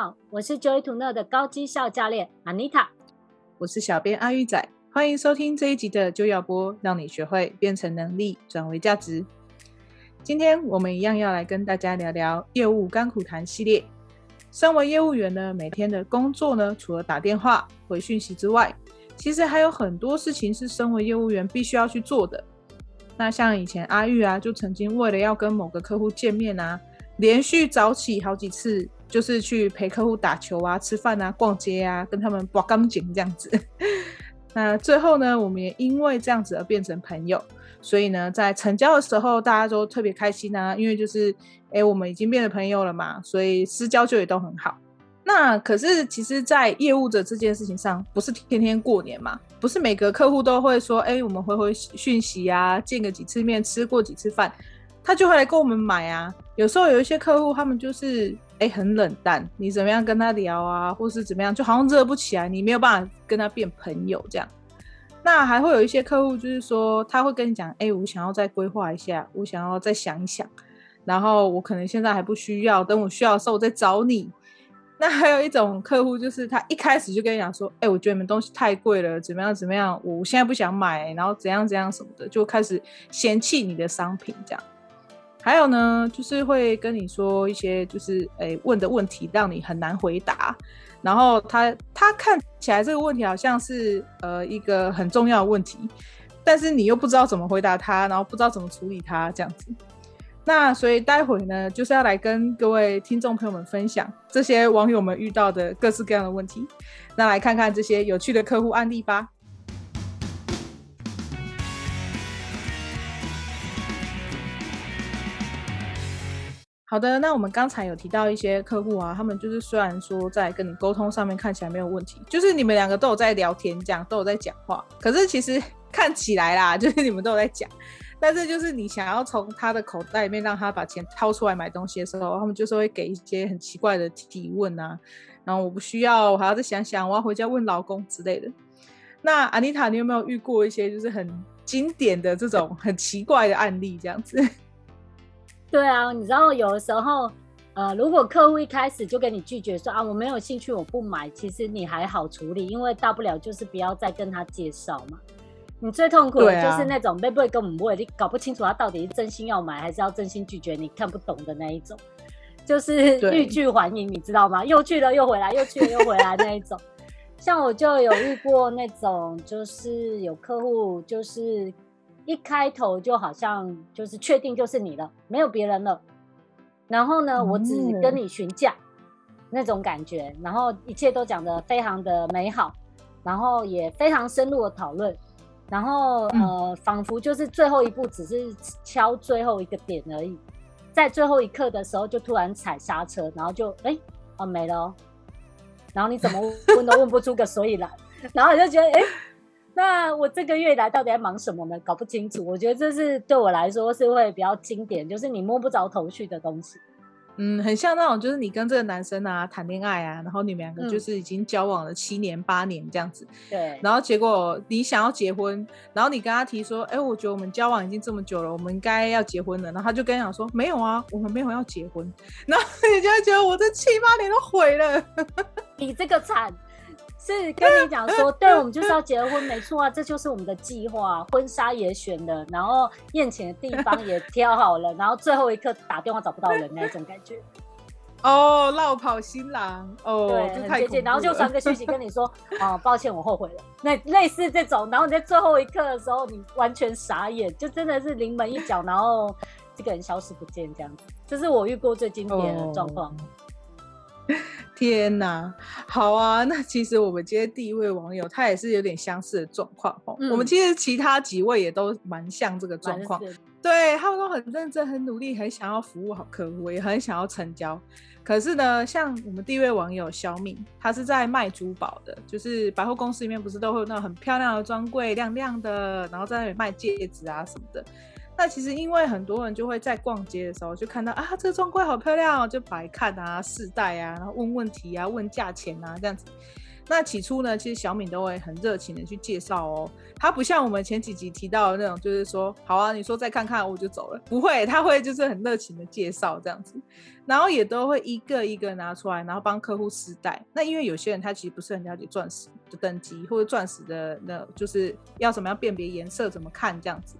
好，我是 Joy to Know 的高绩效教练 Anita，我是小编阿玉仔，欢迎收听这一集的就要播，让你学会变成能力转为价值。今天我们一样要来跟大家聊聊业务甘苦谈系列。身为业务员呢，每天的工作呢，除了打电话、回讯息之外，其实还有很多事情是身为业务员必须要去做的。那像以前阿玉啊，就曾经为了要跟某个客户见面啊，连续早起好几次，就是去陪客户打球啊、吃饭啊、逛街啊，跟他们拔钢筋这样子。那最后呢，我们也因为这样子而变成朋友。所以呢，在成交的时候，大家都特别开心啊，因为就是，哎，我们已经变成朋友了嘛，所以私交就也都很好。那可是，其实，在业务的这件事情上，不是天天过年嘛，不是每个客户都会说，哎，我们回回讯息啊，见个几次面，吃过几次饭。他就会来跟我们买啊。有时候有一些客户，他们就是哎很冷淡，你怎么样跟他聊啊，或是怎么样，就好像热不起来，你没有办法跟他变朋友这样。那还会有一些客户，就是说他会跟你讲，哎，我想要再规划一下，我想要再想一想，然后我可能现在还不需要，等我需要的时候我再找你。那还有一种客户，就是他一开始就跟你讲说，哎，我觉得你们东西太贵了，怎么样怎么样，我现在不想买，然后怎样怎样什么的，就开始嫌弃你的商品这样。还有呢，就是会跟你说一些，就是诶问的问题让你很难回答，然后他他看起来这个问题好像是呃一个很重要的问题，但是你又不知道怎么回答他，然后不知道怎么处理他这样子。那所以待会呢，就是要来跟各位听众朋友们分享这些网友们遇到的各式各样的问题，那来看看这些有趣的客户案例吧。好的，那我们刚才有提到一些客户啊，他们就是虽然说在跟你沟通上面看起来没有问题，就是你们两个都有在聊天，这样都有在讲话，可是其实 看起来啦，就是你们都有在讲，但是就是你想要从他的口袋里面让他把钱掏出来买东西的时候，他们就是会给一些很奇怪的提问啊，然后我不需要，我还要再想想，我要回家问老公之类的。那安妮塔，你有没有遇过一些就是很经典的这种很奇怪的案例这样子？对啊，你知道有的时候，呃，如果客户一开始就跟你拒绝说啊，我没有兴趣，我不买，其实你还好处理，因为大不了就是不要再跟他介绍嘛。你最痛苦的就是那种会不会跟我们不会，你搞不清楚他到底是真心要买还是要真心拒绝，你看不懂的那一种，就是欲拒还迎，你知道吗？又去了又回来，又去了又回来那一种。像我就有遇过那种，就是有客户就是。一开头就好像就是确定就是你了，没有别人了。然后呢，我只跟你询价那种感觉，然后一切都讲得非常的美好，然后也非常深入的讨论，然后呃，仿佛就是最后一步只是敲最后一个点而已，在最后一刻的时候就突然踩刹车，然后就哎哦没了哦，然后你怎么问都问不出个所以然，然后你就觉得哎。那我这个月来到底在忙什么呢？搞不清楚。我觉得这是对我来说是会比较经典，就是你摸不着头绪的东西。嗯，很像那种，就是你跟这个男生啊谈恋爱啊，然后你们两个就是已经交往了七年八年这样子。对。然后结果你想要结婚，然后你跟他提说，哎，我觉得我们交往已经这么久了，我们应该要结婚了。然后他就跟你讲说，没有啊，我们没有要结婚。然后你就会觉得我这七八年都毁了，你这个惨。是跟你讲说，对，我们就是要结婚，没错啊，这就是我们的计划。婚纱也选了，然后宴请的地方也挑好了，然后最后一刻打电话找不到人那种感觉。哦，落跑新郎哦，对，然后就传个讯息跟你说，哦，抱歉，我后悔了。那类似这种，然后你在最后一刻的时候，你完全傻眼，就真的是临门一脚，然后这个人消失不见这样子，这是我遇过最经典的状况。天呐，好啊！那其实我们今天第一位网友，他也是有点相似的状况哦。嗯、我们其实其他几位也都蛮像这个状况，对，他们都很认真、很努力、很想要服务好客户，也很想要成交。可是呢，像我们第一位网友小敏，他是在卖珠宝的，就是百货公司里面不是都会有那种很漂亮的专柜，亮亮的，然后在那里卖戒指啊什么的。那其实因为很多人就会在逛街的时候就看到啊，这个专柜好漂亮哦，就摆看啊、试戴啊，然后问问题啊、问价钱啊这样子。那起初呢，其实小敏都会很热情的去介绍哦，他不像我们前几集提到的那种，就是说好啊，你说再看看我就走了，不会，他会就是很热情的介绍这样子，然后也都会一个一个拿出来，然后帮客户试戴。那因为有些人他其实不是很了解钻石的等级或者钻石的那，就是要怎么样辨别颜色，怎么看这样子，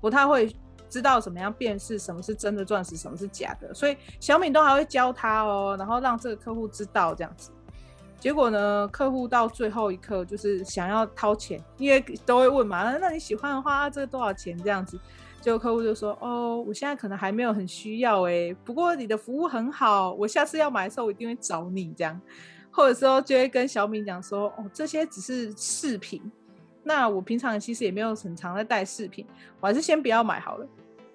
不太会知道怎么样辨识什么是真的钻石，什么是假的，所以小敏都还会教他哦，然后让这个客户知道这样子。结果呢，客户到最后一刻就是想要掏钱，因为都会问嘛，那你喜欢的话，这个多少钱这样子？结果客户就说：“哦，我现在可能还没有很需要诶，不过你的服务很好，我下次要买的时候我一定会找你这样。”或者说就会跟小敏讲说：“哦，这些只是饰品，那我平常其实也没有很常在戴饰品，我还是先不要买好了。”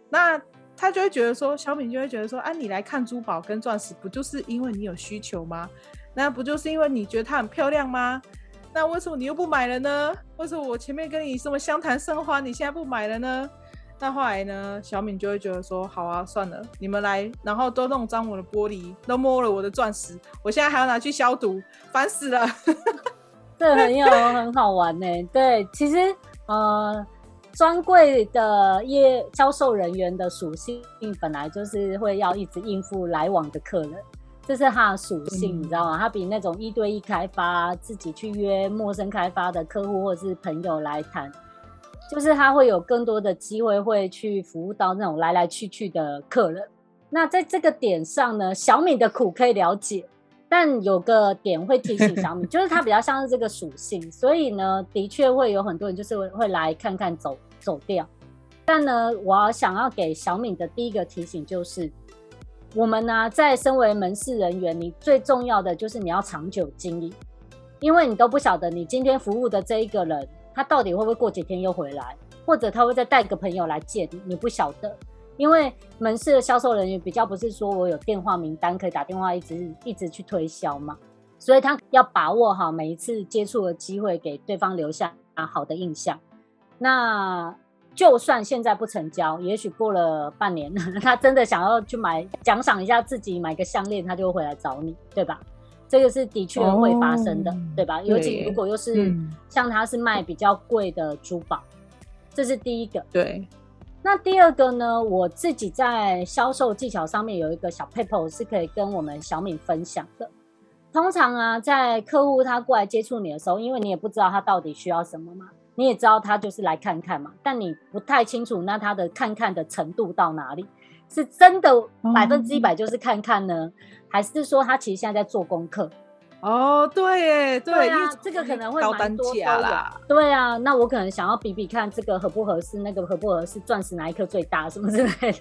那他就会觉得说，小敏就会觉得说：“啊，你来看珠宝跟钻石，不就是因为你有需求吗？”那不就是因为你觉得它很漂亮吗？那为什么你又不买了呢？为什么我前面跟你这么相谈甚欢，你现在不买了呢？那后来呢，小敏就会觉得说，好啊，算了，你们来，然后都弄脏我的玻璃，都摸了我的钻石，我现在还要拿去消毒，烦死了。这很有很好玩呢。对，其实呃，专柜的业销售人员的属性本来就是会要一直应付来往的客人。这是他的属性，你知道吗？他比那种一对一开发，自己去约陌生开发的客户或者是朋友来谈，就是他会有更多的机会会去服务到那种来来去去的客人。那在这个点上呢，小米的苦可以了解，但有个点会提醒小米，就是它比较像是这个属性，所以呢，的确会有很多人就是会会来看看走走掉。但呢，我想要给小敏的第一个提醒就是。我们呢，在身为门市人员，你最重要的就是你要长久经营，因为你都不晓得你今天服务的这一个人，他到底会不会过几天又回来，或者他会再带个朋友来见你，你不晓得。因为门市的销售人员比较不是说我有电话名单可以打电话一直一直去推销嘛，所以他要把握好每一次接触的机会，给对方留下好的印象。那。就算现在不成交，也许过了半年，他真的想要去买奖赏一下自己，买个项链，他就会回来找你，对吧？这个是的确会发生的，哦、对吧？尤其如果又是像他是卖比较贵的珠宝，嗯、这是第一个。对。那第二个呢？我自己在销售技巧上面有一个小撇步是可以跟我们小敏分享的。通常啊，在客户他过来接触你的时候，因为你也不知道他到底需要什么嘛。你也知道他就是来看看嘛，但你不太清楚那他的看看的程度到哪里，是真的百分之一百就是看看呢，嗯、还是说他其实现在在做功课？哦，对耶，对，对啊，这个可能会蛮多的啦。对啊，那我可能想要比比看这个合不合适，那个合不合适，钻石哪一颗最大什么之类的，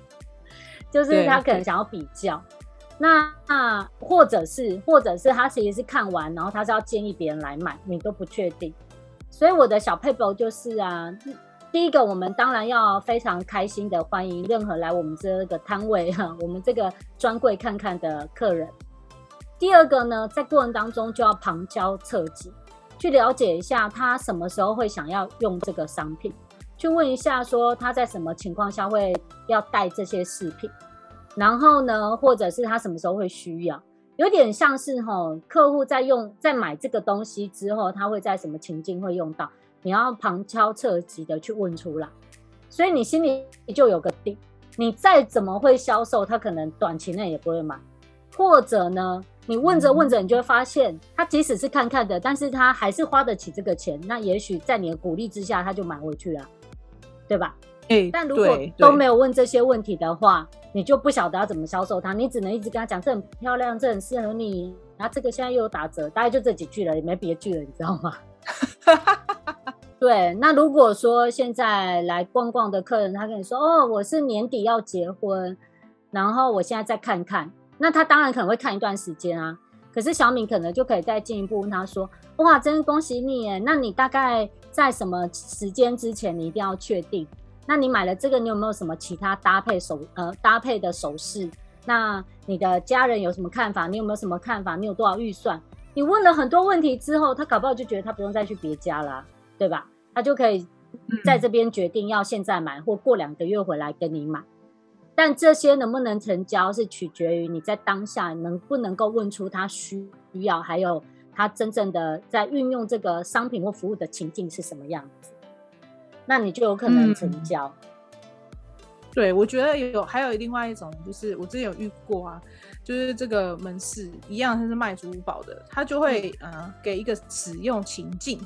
就是他可能想要比较。那那或者是或者是他其实是看完，然后他是要建议别人来买，你都不确定。所以我的小撇步就是啊，第一个，我们当然要非常开心的欢迎任何来我们这个摊位哈，我们这个专柜看看的客人。第二个呢，在过程当中就要旁敲侧击，去了解一下他什么时候会想要用这个商品，去问一下说他在什么情况下会要带这些饰品，然后呢，或者是他什么时候会需要。有点像是哈，客户在用在买这个东西之后，他会在什么情境会用到？你要旁敲侧击的去问出来，所以你心里就有个底。你再怎么会销售，他可能短期内也不会买。或者呢，你问着问着，你就会发现，他即使是看看的，但是他还是花得起这个钱。那也许在你的鼓励之下，他就买回去了，对吧？欸、但如果都没有问这些问题的话，你就不晓得要怎么销售它，你只能一直跟他讲，这很漂亮，这很适合你。然后这个现在又有打折，大概就这几句了，也没别句了，你知道吗？对。那如果说现在来逛逛的客人，他跟你说，哦，我是年底要结婚，然后我现在再看看，那他当然可能会看一段时间啊。可是小敏可能就可以再进一步问他说，哇，真恭喜你耶，那你大概在什么时间之前，你一定要确定。那你买了这个，你有没有什么其他搭配首呃搭配的首饰？那你的家人有什么看法？你有没有什么看法？你有多少预算？你问了很多问题之后，他搞不好就觉得他不用再去别家啦，对吧？他就可以在这边决定要现在买，或过两个月回来跟你买。但这些能不能成交，是取决于你在当下能不能够问出他需要，还有他真正的在运用这个商品或服务的情境是什么样子，那你就有可能成交。嗯对，我觉得有还有另外一种，就是我之前有遇过啊，就是这个门市一样，它是卖珠宝的，他就会嗯、呃、给一个使用情境，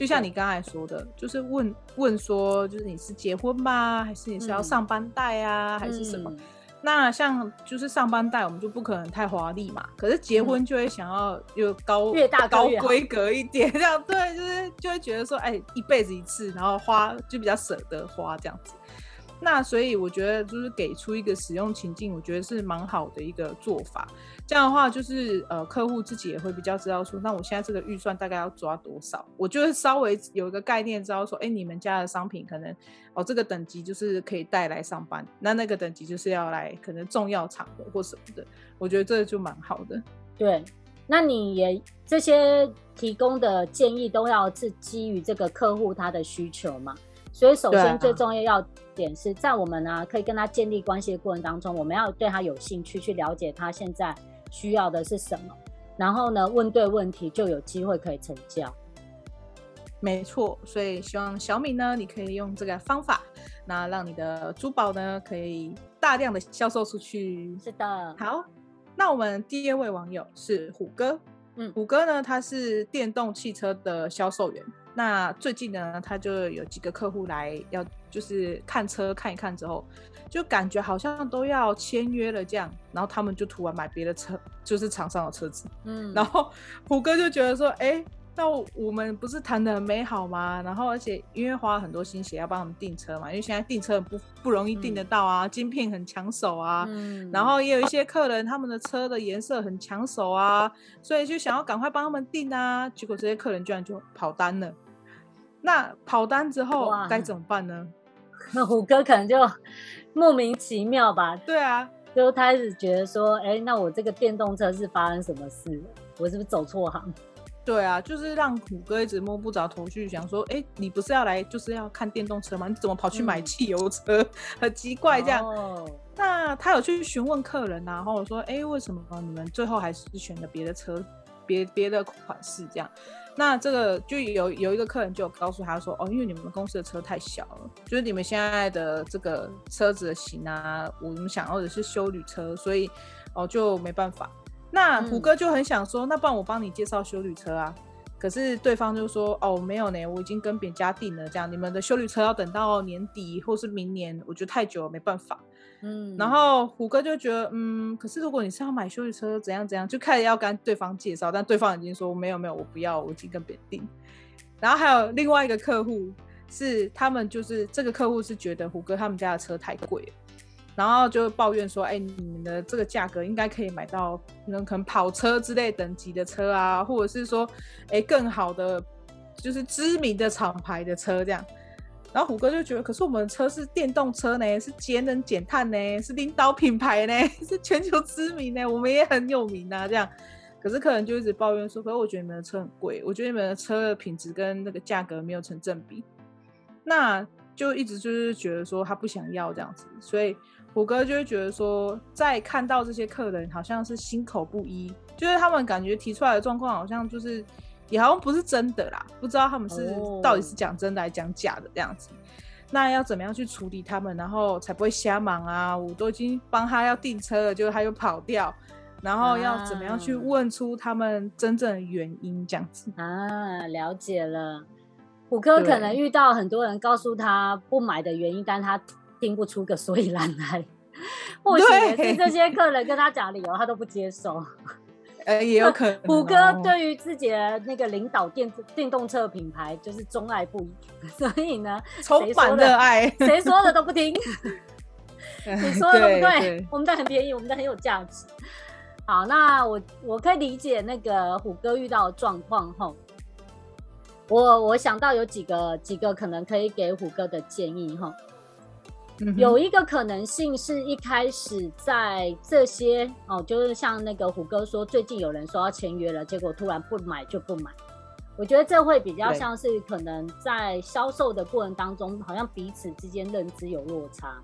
就像你刚才说的，就是问问说，就是你是结婚吗？还是你是要上班带啊？嗯、还是什么？那像就是上班带，我们就不可能太华丽嘛。可是结婚就会想要有高越大高规格一点，这样对，就是就会觉得说，哎，一辈子一次，然后花就比较舍得花这样子。那所以我觉得就是给出一个使用情境，我觉得是蛮好的一个做法。这样的话，就是呃客户自己也会比较知道说，那我现在这个预算大概要抓多少？我就是稍微有一个概念，知道说，哎，你们家的商品可能哦这个等级就是可以带来上班，那那个等级就是要来可能重要场合或什么的。我觉得这就蛮好的。对，那你也这些提供的建议都要是基于这个客户他的需求嘛？所以，首先最重要要点是在我们呢可以跟他建立关系的过程当中，我们要对他有兴趣，去了解他现在需要的是什么，然后呢问对问题，就有机会可以成交。没错，所以希望小米呢，你可以用这个方法，那让你的珠宝呢可以大量的销售出去。是的，好，那我们第二位网友是虎哥，嗯，虎哥呢他是电动汽车的销售员。那最近呢，他就有几个客户来要，就是看车看一看之后，就感觉好像都要签约了这样，然后他们就突然买别的车，就是厂商的车子，嗯，然后虎哥就觉得说，哎、欸。那我们不是谈的很美好吗？然后而且因为花了很多心血要帮他们订车嘛，因为现在订车不不容易订得到啊，嗯、晶片很抢手啊，嗯、然后也有一些客人他们的车的颜色很抢手啊，所以就想要赶快帮他们订啊，结果这些客人居然就跑单了。那跑单之后该怎么办呢？那虎哥可能就莫名其妙吧？对啊，就开始觉得说，哎，那我这个电动车是发生什么事？我是不是走错行？对啊，就是让虎哥一直摸不着头绪，想说，哎，你不是要来就是要看电动车吗？你怎么跑去买汽油车？嗯、很奇怪这样。哦、那他有去询问客人啊，然后说，哎，为什么你们最后还是选了别的车，别别的款式这样？那这个就有有一个客人就告诉他说，哦，因为你们公司的车太小了，就是你们现在的这个车子的型啊，我们想要的是修旅车，所以哦就没办法。那虎哥就很想说，嗯、那不然我帮你介绍修旅车啊？可是对方就说，哦，没有呢，我已经跟别家订了，这样你们的修理车要等到年底或是明年，我觉得太久了，没办法。嗯，然后虎哥就觉得，嗯，可是如果你是要买修理车，怎样怎样，就开始要跟对方介绍，但对方已经说没有没有，我不要，我已经跟别人订。然后还有另外一个客户是，他们就是这个客户是觉得虎哥他们家的车太贵了。然后就抱怨说：“哎、你们的这个价格应该可以买到可能可能跑车之类等级的车啊，或者是说，哎、更好的就是知名的厂牌的车这样。”然后虎哥就觉得：“可是我们的车是电动车呢，是节能减碳呢，是领导品牌呢，是全球知名呢，我们也很有名啊。”这样，可是客人就一直抱怨说：“可是我觉得你们的车很贵，我觉得你们的车的品质跟那个价格没有成正比。”那就一直就是觉得说他不想要这样子，所以。虎哥就会觉得说，在看到这些客人好像是心口不一，就是他们感觉提出来的状况好像就是，也好像不是真的啦，不知道他们是到底是讲真的还是讲假的这样子。那要怎么样去处理他们，然后才不会瞎忙啊？我都已经帮他要订车了，结果他又跑掉，然后要怎么样去问出他们真正的原因这样子啊？了解了，虎哥可能遇到很多人告诉他不买的原因，但他。听不出个所以然来，或许是这些客人跟他讲理由，他都不接受。呃，也有可能。虎哥对于自己的那个领导电电动车品牌就是钟爱不已，所以呢，充满热爱，谁说的都不听。你说的对不对？对我们的很便宜，我们的很有价值。好，那我我可以理解那个虎哥遇到的状况后，我我想到有几个几个可能可以给虎哥的建议哈。有一个可能性是一开始在这些哦，就是像那个虎哥说，最近有人说要签约了，结果突然不买就不买。我觉得这会比较像是可能在销售的过程当中，好像彼此之间认知有落差。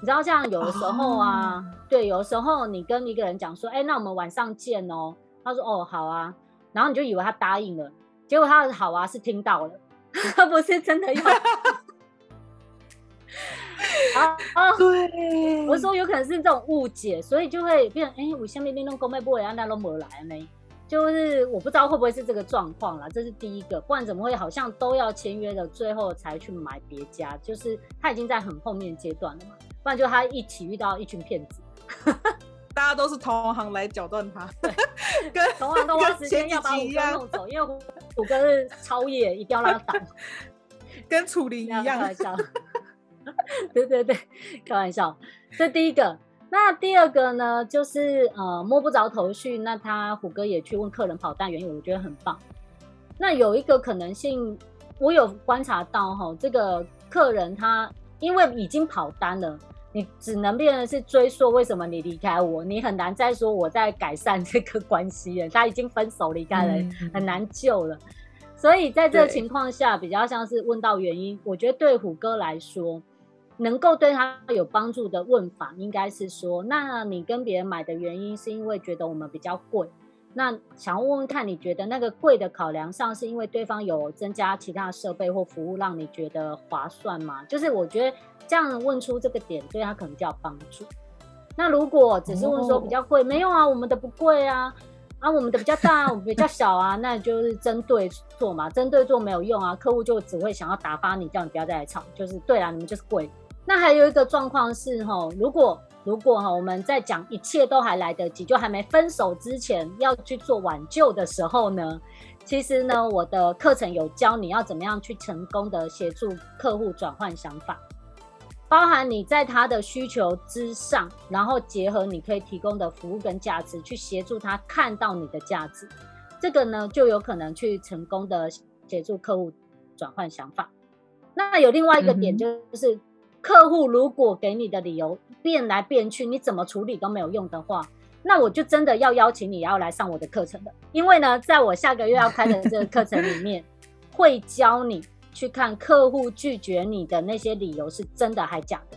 你知道，像有的时候啊，哦、对，有的时候你跟一个人讲说，哎，那我们晚上见哦。他说，哦，好啊。然后你就以为他答应了，结果他的好啊是听到了，他不是真的要。啊啊！对，我说有可能是这种误解，所以就会变成哎、欸，我下面那种公卖部人家都没来呢，就是我不知道会不会是这个状况啦，这是第一个，不然怎么会好像都要签约的最后才去买别家？就是他已经在很后面阶段了嘛，不然就他一起遇到一群骗子，大家都是同行来搅断他，跟同行都花时间要把虎哥弄走，因为虎哥是超业，一定要让他挡，跟楚林一样。对对对，开玩笑。这第一个，那第二个呢，就是呃摸不着头绪。那他虎哥也去问客人跑单原因，我觉得很棒。那有一个可能性，我有观察到哈，这个客人他因为已经跑单了，你只能变成是追溯为什么你离开我，你很难再说我在改善这个关系了。他已经分手离开了，嗯、很难救了。所以在这个情况下，比较像是问到原因。我觉得对虎哥来说。能够对他有帮助的问法，应该是说：那你跟别人买的原因是因为觉得我们比较贵？那想问问看，你觉得那个贵的考量上，是因为对方有增加其他设备或服务，让你觉得划算吗？就是我觉得这样问出这个点，对他可能就有帮助。那如果只是问说比较贵，没有啊，我们的不贵啊，啊，我们的比较大，我们比较小啊，那就是针对做嘛，针对做没有用啊，客户就只会想要打发你，叫你不要再来吵，就是对啊，你们就是贵。那还有一个状况是哈，如果如果哈，我们在讲一切都还来得及，就还没分手之前要去做挽救的时候呢，其实呢，我的课程有教你要怎么样去成功的协助客户转换想法，包含你在他的需求之上，然后结合你可以提供的服务跟价值，去协助他看到你的价值，这个呢就有可能去成功的协助客户转换想法。那有另外一个点就是。嗯客户如果给你的理由变来变去，你怎么处理都没有用的话，那我就真的要邀请你要来上我的课程了。因为呢，在我下个月要开的这个课程里面，会教你去看客户拒绝你的那些理由是真的还假的。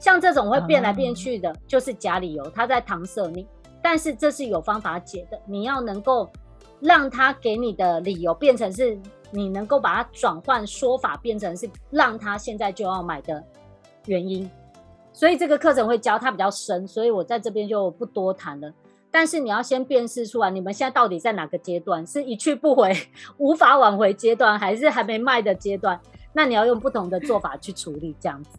像这种会变来变去的，就是假理由，他在搪塞你。但是这是有方法解的，你要能够让他给你的理由变成是。你能够把它转换说法，变成是让他现在就要买的原因，所以这个课程会教他比较深，所以我在这边就不多谈了。但是你要先辨识出来，你们现在到底在哪个阶段？是一去不回、无法挽回阶段，还是还没卖的阶段？那你要用不同的做法去处理，这样子。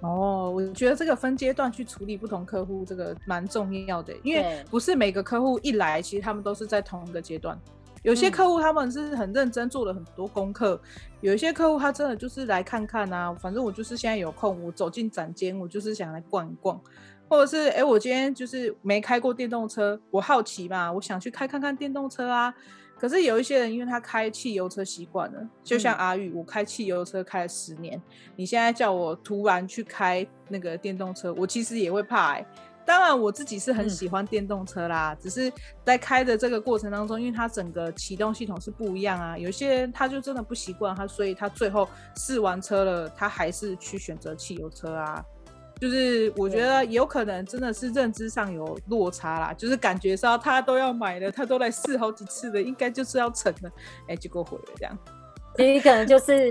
哦，我觉得这个分阶段去处理不同客户，这个蛮重要的，因为不是每个客户一来，其实他们都是在同一个阶段。有些客户他们是很认真做了很多功课，嗯，有一些客户他真的就是来看看啊，反正我就是现在有空，我走进展间，我就是想来逛一逛，或者是哎、欸，我今天就是没开过电动车，我好奇嘛，我想去开看看电动车啊。可是有一些人，因为他开汽油车习惯了，就像阿玉，我开汽油车开了十年，你现在叫我突然去开那个电动车，我其实也会怕哎、欸。当然，我自己是很喜欢电动车啦，嗯，只是在开的这个过程当中，因为它整个启动系统是不一样啊，有些人他就真的不习惯，他所以他最后试完车了，他还是去选择汽油车啊。就是我觉得有可能真的是认知上有落差啦，就是感觉上他都要买了，他都来试好几次了，应该就是要成了，哎，结果毁了这样。其实可能就是。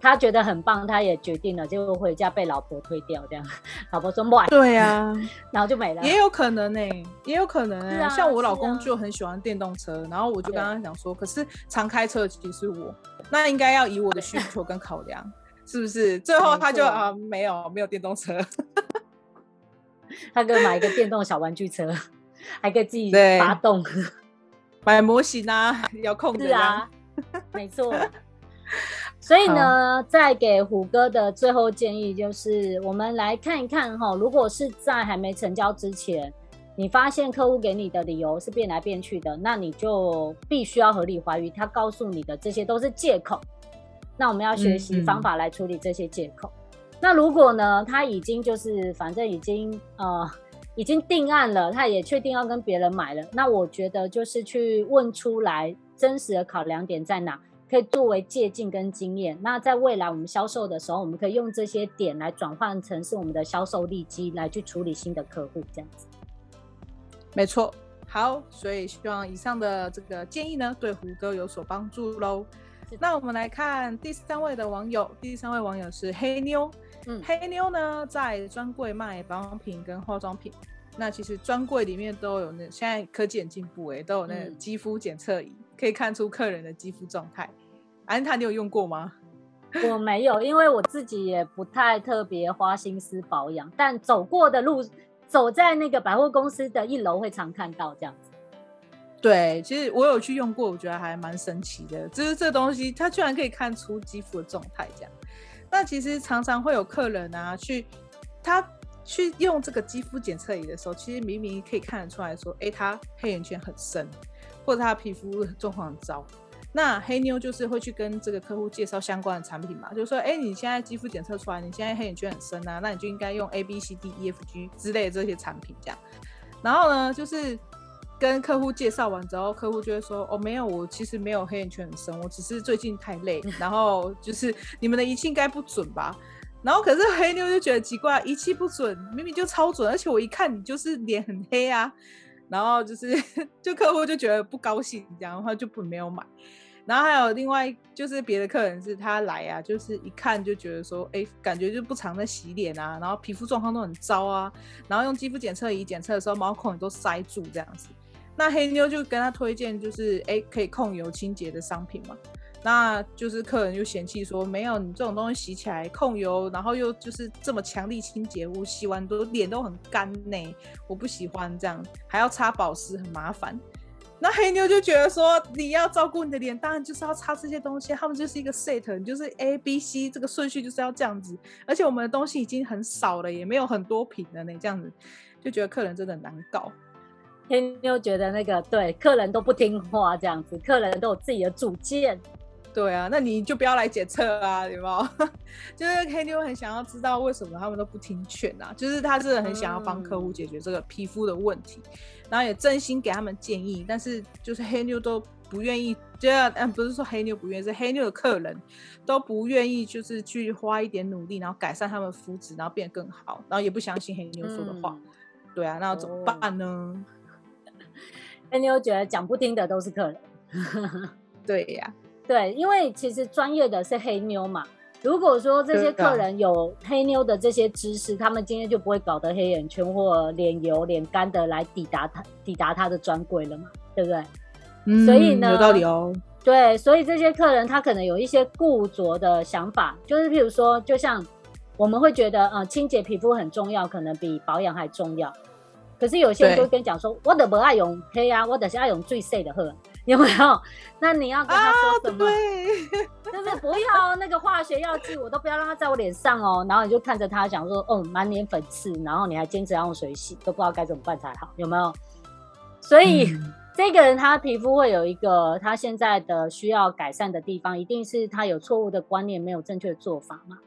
他觉得很棒，他也决定了，结果回家被老婆推掉，这样，老婆说不爱。对呀、啊，然后就没了。也有可能呢、欸，也有可能、欸啊。像我老公就很喜欢电动车，啊、然后我就跟他讲说，可是常开车其实是我，那应该要以我的需求跟考量，是不是？最后他就啊，没有，没有电动车，他可以买一个电动小玩具车，还可以自己发动，买模型啊，遥控的啊，没错。所以呢，再给虎哥的最后建议就是，我们来看一看哈，如果是在还没成交之前，你发现客户给你的理由是变来变去的，那你就必须要合理怀疑，他告诉你的这些都是借口。那我们要学习方法来处理这些借口。嗯嗯。那如果呢，他已经就是反正已经呃已经定案了，他也确定要跟别人买了，那我觉得就是去问出来真实的考量点在哪。可以作为借鉴跟经验，那在未来我们销售的时候，我们可以用这些点来转换成是我们的销售利基，来去处理新的客户，这样子。没错。好，所以希望以上的这个建议呢，对胡哥有所帮助喽。那我们来看第三位的网友，第三位网友是黑妞。嗯，黑妞呢在专柜卖保养品跟化妆品。那其实专柜里面都有那现在科技很进步哎，都有那个肌肤检测仪，可以看出客人的肌肤状态。安踏，你有用过吗？我没有，因为我自己也不太特别花心思保养，但走过的路，走在那个百货公司的一楼会常看到这样子。对，其实我有去用过，我觉得还蛮神奇的。就是这东西，它居然可以看出肌肤的状态这样。那其实常常会有客人啊，去他去用这个肌肤检测仪的时候，其实明明可以看得出来说，哎，他黑眼圈很深，或者他皮肤状况很糟。那黑妞就是会去跟这个客户介绍相关的产品嘛，就是说，哎，你现在肌肤检测出来，你现在黑眼圈很深啊，那你就应该用 A B C D E F G 之类的这些产品这样。然后呢，就是跟客户介绍完之后，客户就会说，哦，没有，我其实没有黑眼圈很深，我只是最近太累。然后就是你们的仪器应该不准吧？然后可是黑妞就觉得奇怪，仪器不准，明明就超准，而且我一看你就是脸很黑啊。然后就是 就客户就觉得不高兴，这样的话就不没有买。然后还有另外就是别的客人是他来啊，就是一看就觉得说，哎，感觉就不常在洗脸啊，然后皮肤状况都很糟啊，然后用肌肤检测仪检测的时候毛孔都塞住这样子。那黑妞就跟他推荐，就是哎可以控油清洁的商品嘛。那就是客人就嫌弃说，没有你这种东西洗起来控油，然后又就是这么强力清洁，我洗完都脸都很干呢，我不喜欢这样，还要擦保湿很麻烦。那黑妞就觉得说，你要照顾你的脸，当然就是要擦这些东西。他们就是一个 set，就是 A B C 这个顺序就是要这样子。而且我们的东西已经很少了，也没有很多瓶了呢，这样子就觉得客人真的很难搞。黑妞觉得那个对客人都不听话，这样子，客人都有自己的主见。对啊，那你就不要来检测啊，有没有？就是黑妞很想要知道为什么他们都不听劝啊，就是他真的很想要帮客户解决这个皮肤的问题，嗯、然后也真心给他们建议，但是就是黑妞都不愿意，就要嗯，不是说黑妞不愿意，是黑妞的客人都不愿意，就是去花一点努力，然后改善他们肤质，然后变得更好，然后也不相信黑妞说的话。嗯、对啊，那要怎么办呢？哦、黑妞觉得讲不听的都是客人。对呀、啊。对，因为其实专业的是黑妞嘛。如果说这些客人有黑妞的这些知识，他们今天就不会搞得黑眼圈或脸油、脸干的来抵达他抵达他的专柜了嘛，对不对？嗯，所以呢，有道理哦。对，所以这些客人他可能有一些固着的想法，就是譬如说，就像我们会觉得，呃，清洁皮肤很重要，可能比保养还重要。可是有些人就会跟你讲说，我的不爱用黑啊，我的是爱用最细的黑。有没有？那你要跟他说什么？就是不要那个化学药剂，我都不要让它在我脸上哦。然后你就看着他讲说，哦，满脸粉刺，然后你还坚持要用水洗，都不知道该怎么办才好，有没有？所以、嗯、这个人他皮肤会有一个他现在的需要改善的地方，一定是他有错误的观念，没有正确的做法嘛。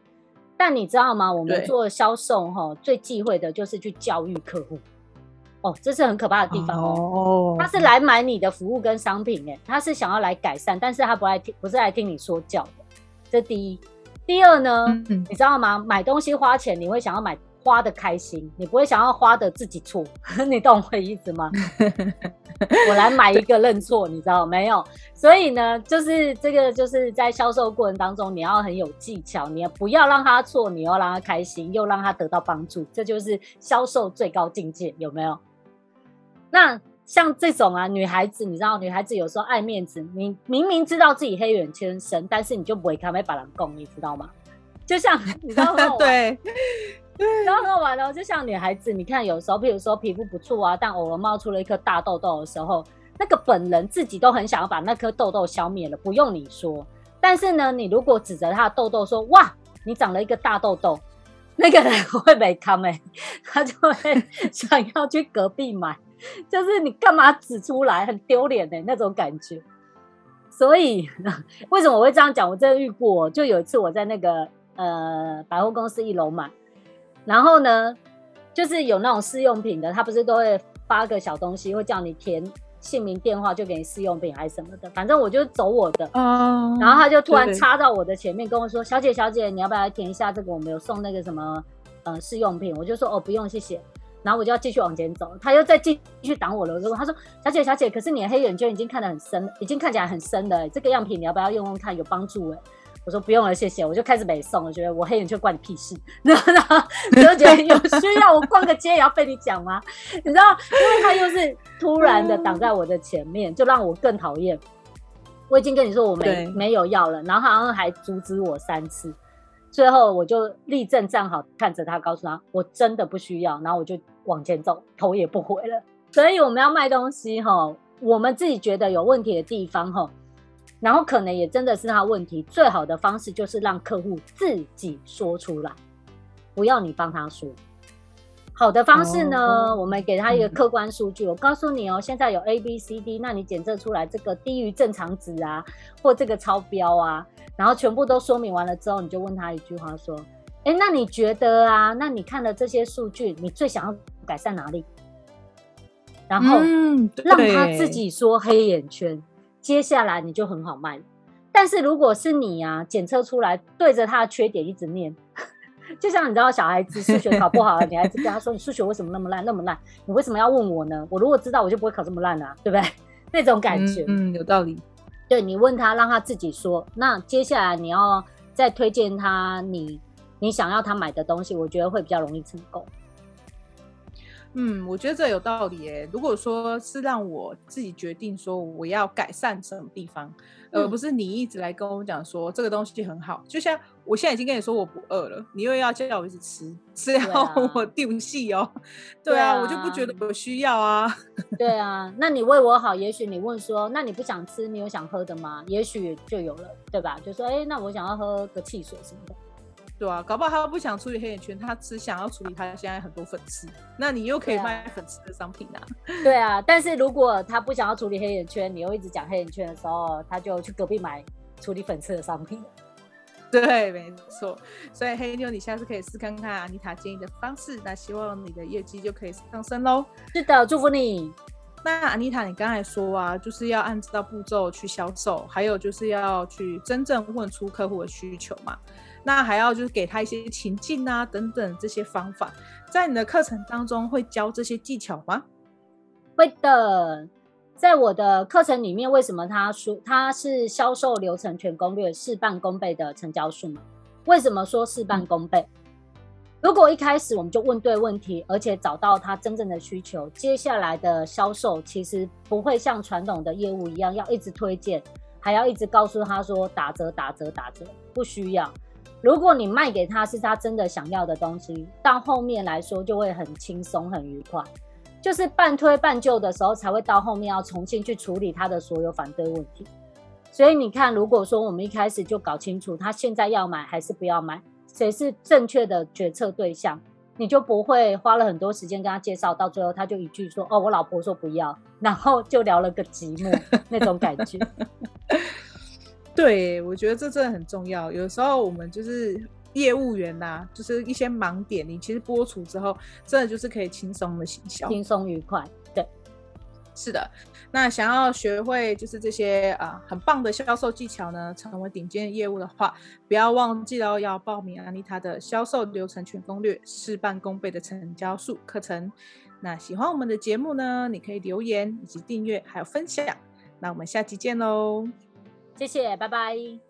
但你知道吗？我们做销售哈，最忌讳的就是去教育客户。哦，这是很可怕的地方哦。他是来买你的服务跟商品，哎，他是想要来改善，但是他不爱听，不是来听你说教的。这第一，第二呢，你知道吗？买东西花钱，你会想要买花的开心，你不会想要花的自己错，你懂我意思吗？我来买一个认错，你知道没有？所以呢，就是这个，就是在销售过程当中，你要很有技巧，你要不要让他错，你要让他开心，又让他得到帮助，这就是销售最高境界，有没有？那像这种啊，女孩子，你知道，女孩子有时候爱面子，你明明知道自己黑眼圈深，但是你就不会看，没把人供，你知道吗？就像 你知道吗？对，然后很好玩哦。就像女孩子，你看有时候，譬如说皮肤不错啊，但偶尔冒出了一颗大痘痘的时候，那个本人自己都很想要把那颗痘痘消灭了，不用你说。但是呢，你如果指着她的痘痘说：“哇，你长了一个大痘痘”，那个人 会没看没，他就会 想要去隔壁买。就是你干嘛指出来，很丢脸的那种感觉。所以 为什么我会这样讲？我真的遇过，就有一次我在那个呃百货公司一楼买，然后呢，就是有那种试用品的，他不是都会发个小东西，会叫你填姓名、电话，就给你试用品还是什么的。反正我就走我的，嗯，然后他就突然插到我的前面跟我说：“小姐，小姐，你要不要来填一下这个？我们有送那个什么呃试用品。”我就说：“哦，不用，谢谢。”然后我就要继续往前走，他又再继续挡我了。如果他说：“小姐，小姐，可是你的黑眼圈已经看得很深，已经看起来很深的，这个样品你要不要用用看？有帮助？”哎，我说不用了，谢谢。我就开始没送，我觉得我黑眼圈关你屁事。然后，然后你就觉得有需要我逛个街也要被你讲吗？你知道，因为他又是突然的挡在我的前面，就让我更讨厌。我已经跟你说我没没有要了，然后好像还阻止我三次。最后我就立正站好，看着他，告诉他我真的不需要，然后我就往前走，头也不回了。所以我们要卖东西哈，我们自己觉得有问题的地方哈，然后可能也真的是他问题。最好的方式就是让客户自己说出来，不要你帮他说。好的方式呢，我们给他一个客观数据，我告诉你哦，现在有 A B C D，那你检测出来这个低于正常值啊，或这个超标啊。然后全部都说明完了之后，你就问他一句话说：“哎，那你觉得啊？那你看了这些数据，你最想要改善哪里？”然后让他自己说黑眼圈，接下来你就很好卖。但是如果是你啊，检测出来对着他的缺点一直念，就像你知道小孩子数学考不好了，你还是跟他说：“你数学为什么那么烂，那么烂？你为什么要问我呢？我如果知道，我就不会考这么烂啊，对不对？” 那种感觉，嗯，嗯，有道理。对，你问他，让他自己说。那接下来你要再推荐他你你想要他买的东西，我觉得会比较容易成功。嗯，我觉得这有道理诶。如果说是让我自己决定说我要改善什么地方，而不是你一直来跟我讲说这个东西很好，就像我现在已经跟你说我不饿了，你又要叫我一直吃，吃了我丢戏哦。对啊，我就不觉得我需要啊。对啊，那你为我好，也许你问说，那你不想吃，你有想喝的吗？也许就有了，对吧？就说，哎，那我想要喝个汽水什么的。对啊，搞不好他不想处理黑眼圈，他只想要处理他现在很多粉刺。那你又可以卖粉刺的商品啊。对啊，但是如果他不想要处理黑眼圈，你又一直讲黑眼圈的时候，他就去隔壁买处理粉刺的商品。对，没错。所以黑妞，你下次可以试看看阿妮塔建议的方式，那希望你的业绩就可以上升喽。是的，祝福你。那安妮塔，你刚才说啊，就是要按照步骤去销售，还有就是要去真正问出客户的需求嘛。那还要就是给他一些情境啊等等这些方法，在你的课程当中会教这些技巧吗？会的，在我的课程里面，为什么他说他是销售流程全攻略事半功倍的成交数嘛？为什么说事半功倍？嗯。如果一开始我们就问对问题，而且找到他真正的需求，接下来的销售其实不会像传统的业务一样要一直推荐，还要一直告诉他说打折打折打折，不需要。如果你卖给他是他真的想要的东西，到后面来说就会很轻松、很愉快。就是半推半就的时候，才会到后面要重新去处理他的所有反对问题。所以你看，如果说我们一开始就搞清楚他现在要买还是不要买，谁是正确的决策对象，你就不会花了很多时间跟他介绍，到最后他就一句说：“哦，我老婆说不要”，然后就聊了个寂寞那种感觉。对，我觉得这真的很重要。有时候我们就是业务员呐、啊，就是一些盲点，你其实播出之后，真的就是可以轻松的行销，轻松愉快。是的。那想要学会就是这些啊很棒的销售技巧呢，成为顶尖业务的话，不要忘记了要报名安利他的销售流程全攻略，事半功倍的成交术课程。那喜欢我们的节目呢，你可以留言以及订阅，还有分享。那我们下期见喽！谢谢，拜拜。